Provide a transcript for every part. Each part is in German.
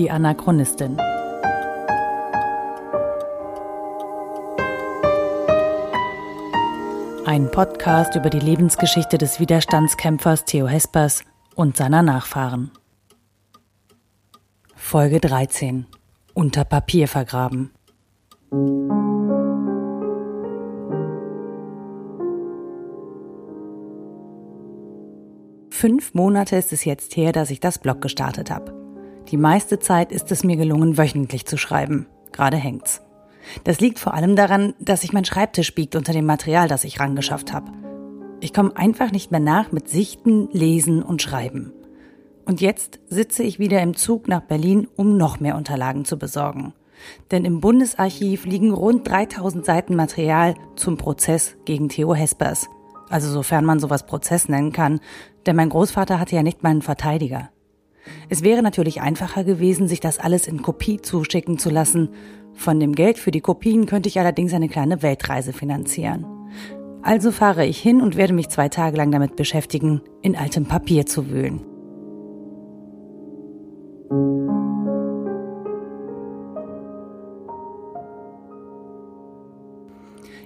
Die Anachronistin. Ein Podcast über die Lebensgeschichte des Widerstandskämpfers Theo Hespers und seiner Nachfahren. Folge 13. Unter Papier vergraben. Fünf Monate ist es jetzt her, dass ich das Blog gestartet habe. Die meiste Zeit ist es mir gelungen, wöchentlich zu schreiben. Gerade hängt's. Das liegt vor allem daran, dass sich mein Schreibtisch biegt unter dem Material, das ich rangeschafft habe. Ich komme einfach nicht mehr nach mit Sichten, Lesen und Schreiben. Und jetzt sitze ich wieder im Zug nach Berlin, um noch mehr Unterlagen zu besorgen. Denn im Bundesarchiv liegen rund 3000 Seiten Material zum Prozess gegen Theo Hespers. Also sofern man sowas Prozess nennen kann, denn mein Großvater hatte ja nicht mal einen Verteidiger. Es wäre natürlich einfacher gewesen, sich das alles in Kopie zuschicken zu lassen. Von dem Geld für die Kopien könnte ich allerdings eine kleine Weltreise finanzieren. Also fahre ich hin und werde mich zwei Tage lang damit beschäftigen, in altem Papier zu wühlen.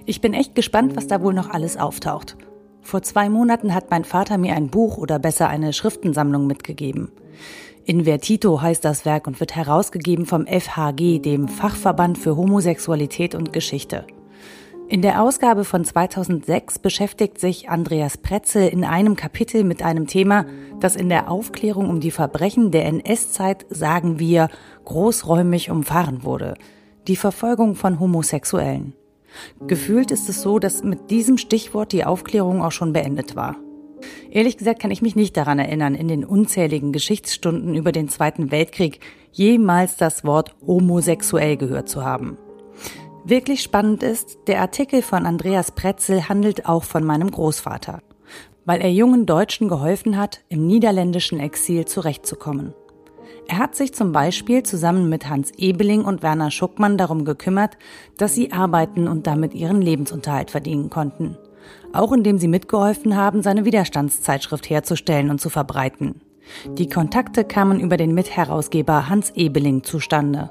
Ich bin echt gespannt, was da wohl noch alles auftaucht. Vor zwei Monaten hat mein Vater mir ein Buch oder besser eine Schriftensammlung mitgegeben. Invertito heißt das Werk und wird herausgegeben vom FHG, dem Fachverband für Homosexualität und Geschichte. In der Ausgabe von 2006 beschäftigt sich Andreas Pretzel in einem Kapitel mit einem Thema, das in der Aufklärung um die Verbrechen der NS-Zeit, sagen wir, großräumig umfahren wurde. Die Verfolgung von Homosexuellen. Gefühlt ist es so, dass mit diesem Stichwort die Aufklärung auch schon beendet war. Ehrlich gesagt kann ich mich nicht daran erinnern, in den unzähligen Geschichtsstunden über den Zweiten Weltkrieg jemals das Wort homosexuell gehört zu haben. Wirklich spannend ist, der Artikel von Andreas Pretzel handelt auch von meinem Großvater, weil er jungen Deutschen geholfen hat, im niederländischen Exil zurechtzukommen. Er hat sich zum Beispiel zusammen mit Hans Ebeling und Werner Schuckmann darum gekümmert, dass sie arbeiten und damit ihren Lebensunterhalt verdienen konnten. Auch indem sie mitgeholfen haben, seine Widerstandszeitschrift herzustellen und zu verbreiten. Die Kontakte kamen über den Mitherausgeber Hans Ebeling zustande.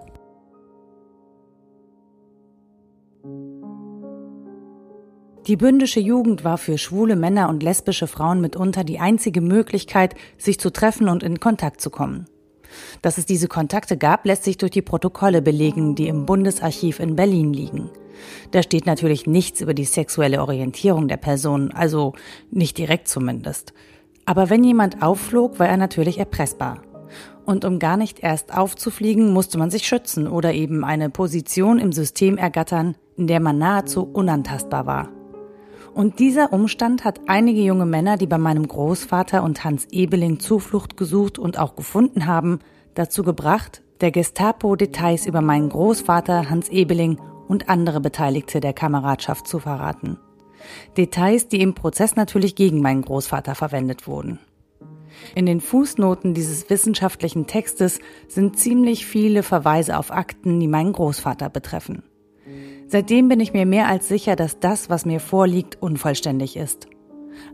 Die bündische Jugend war für schwule Männer und lesbische Frauen mitunter die einzige Möglichkeit, sich zu treffen und in Kontakt zu kommen. Dass es diese Kontakte gab, lässt sich durch die Protokolle belegen, die im Bundesarchiv in Berlin liegen. Da steht natürlich nichts über die sexuelle Orientierung der Person, also nicht direkt zumindest. Aber wenn jemand aufflog, war er natürlich erpressbar. Und um gar nicht erst aufzufliegen, musste man sich schützen oder eben eine Position im System ergattern, in der man nahezu unantastbar war. Und dieser Umstand hat einige junge Männer, die bei meinem Großvater und Hans Ebeling Zuflucht gesucht und auch gefunden haben, dazu gebracht, der Gestapo Details über meinen Großvater Hans Ebeling und andere Beteiligte der Kameradschaft zu verraten. Details, die im Prozess natürlich gegen meinen Großvater verwendet wurden. In den Fußnoten dieses wissenschaftlichen Textes sind ziemlich viele Verweise auf Akten, die meinen Großvater betreffen. Seitdem bin ich mir mehr als sicher, dass das, was mir vorliegt, unvollständig ist.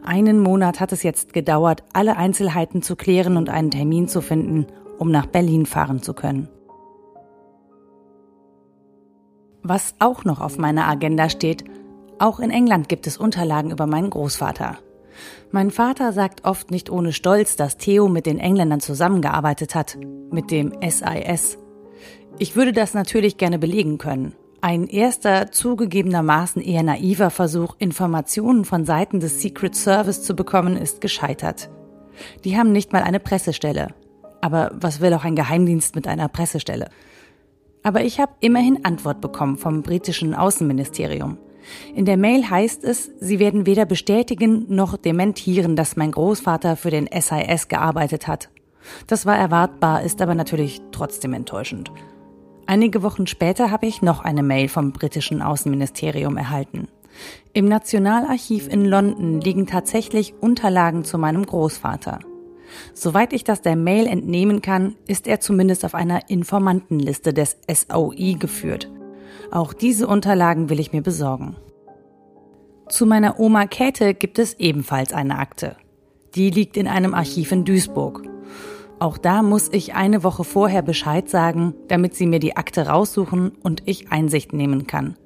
Einen Monat hat es jetzt gedauert, alle Einzelheiten zu klären und einen Termin zu finden, um nach Berlin fahren zu können. Was auch noch auf meiner Agenda steht, auch in England gibt es Unterlagen über meinen Großvater. Mein Vater sagt oft nicht ohne Stolz, dass Theo mit den Engländern zusammengearbeitet hat, mit dem SIS. Ich würde das natürlich gerne belegen können. Ein erster, zugegebenermaßen eher naiver Versuch, Informationen von Seiten des Secret Service zu bekommen, ist gescheitert. Die haben nicht mal eine Pressestelle. Aber was will auch ein Geheimdienst mit einer Pressestelle? Aber ich habe immerhin Antwort bekommen vom britischen Außenministerium. In der Mail heißt es, sie werden weder bestätigen noch dementieren, dass mein Großvater für den SIS gearbeitet hat. Das war erwartbar, ist aber natürlich trotzdem enttäuschend. Einige Wochen später habe ich noch eine Mail vom britischen Außenministerium erhalten. Im Nationalarchiv in London liegen tatsächlich Unterlagen zu meinem Großvater. Soweit ich das der Mail entnehmen kann, ist er zumindest auf einer Informantenliste des SOI geführt. Auch diese Unterlagen will ich mir besorgen. Zu meiner Oma Käthe gibt es ebenfalls eine Akte. Die liegt in einem Archiv in Duisburg. Auch da muss ich eine Woche vorher Bescheid sagen, damit sie mir die Akte raussuchen und ich Einsicht nehmen kann.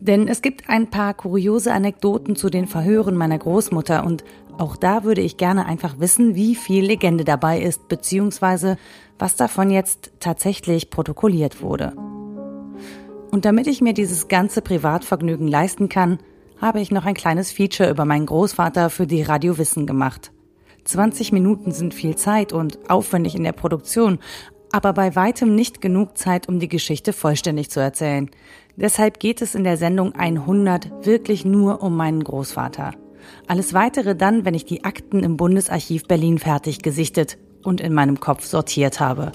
Denn es gibt ein paar kuriose Anekdoten zu den Verhören meiner Großmutter und auch da würde ich gerne einfach wissen, wie viel Legende dabei ist, beziehungsweise was davon jetzt tatsächlich protokolliert wurde. Und damit ich mir dieses ganze Privatvergnügen leisten kann, habe ich noch ein kleines Feature über meinen Großvater für die Radio Wissen gemacht. 20 Minuten sind viel Zeit und aufwendig in der Produktion, aber bei weitem nicht genug Zeit, um die Geschichte vollständig zu erzählen. Deshalb geht es in der Sendung 100 wirklich nur um meinen Großvater. Alles weitere dann, wenn ich die Akten im Bundesarchiv Berlin fertig gesichtet und in meinem Kopf sortiert habe.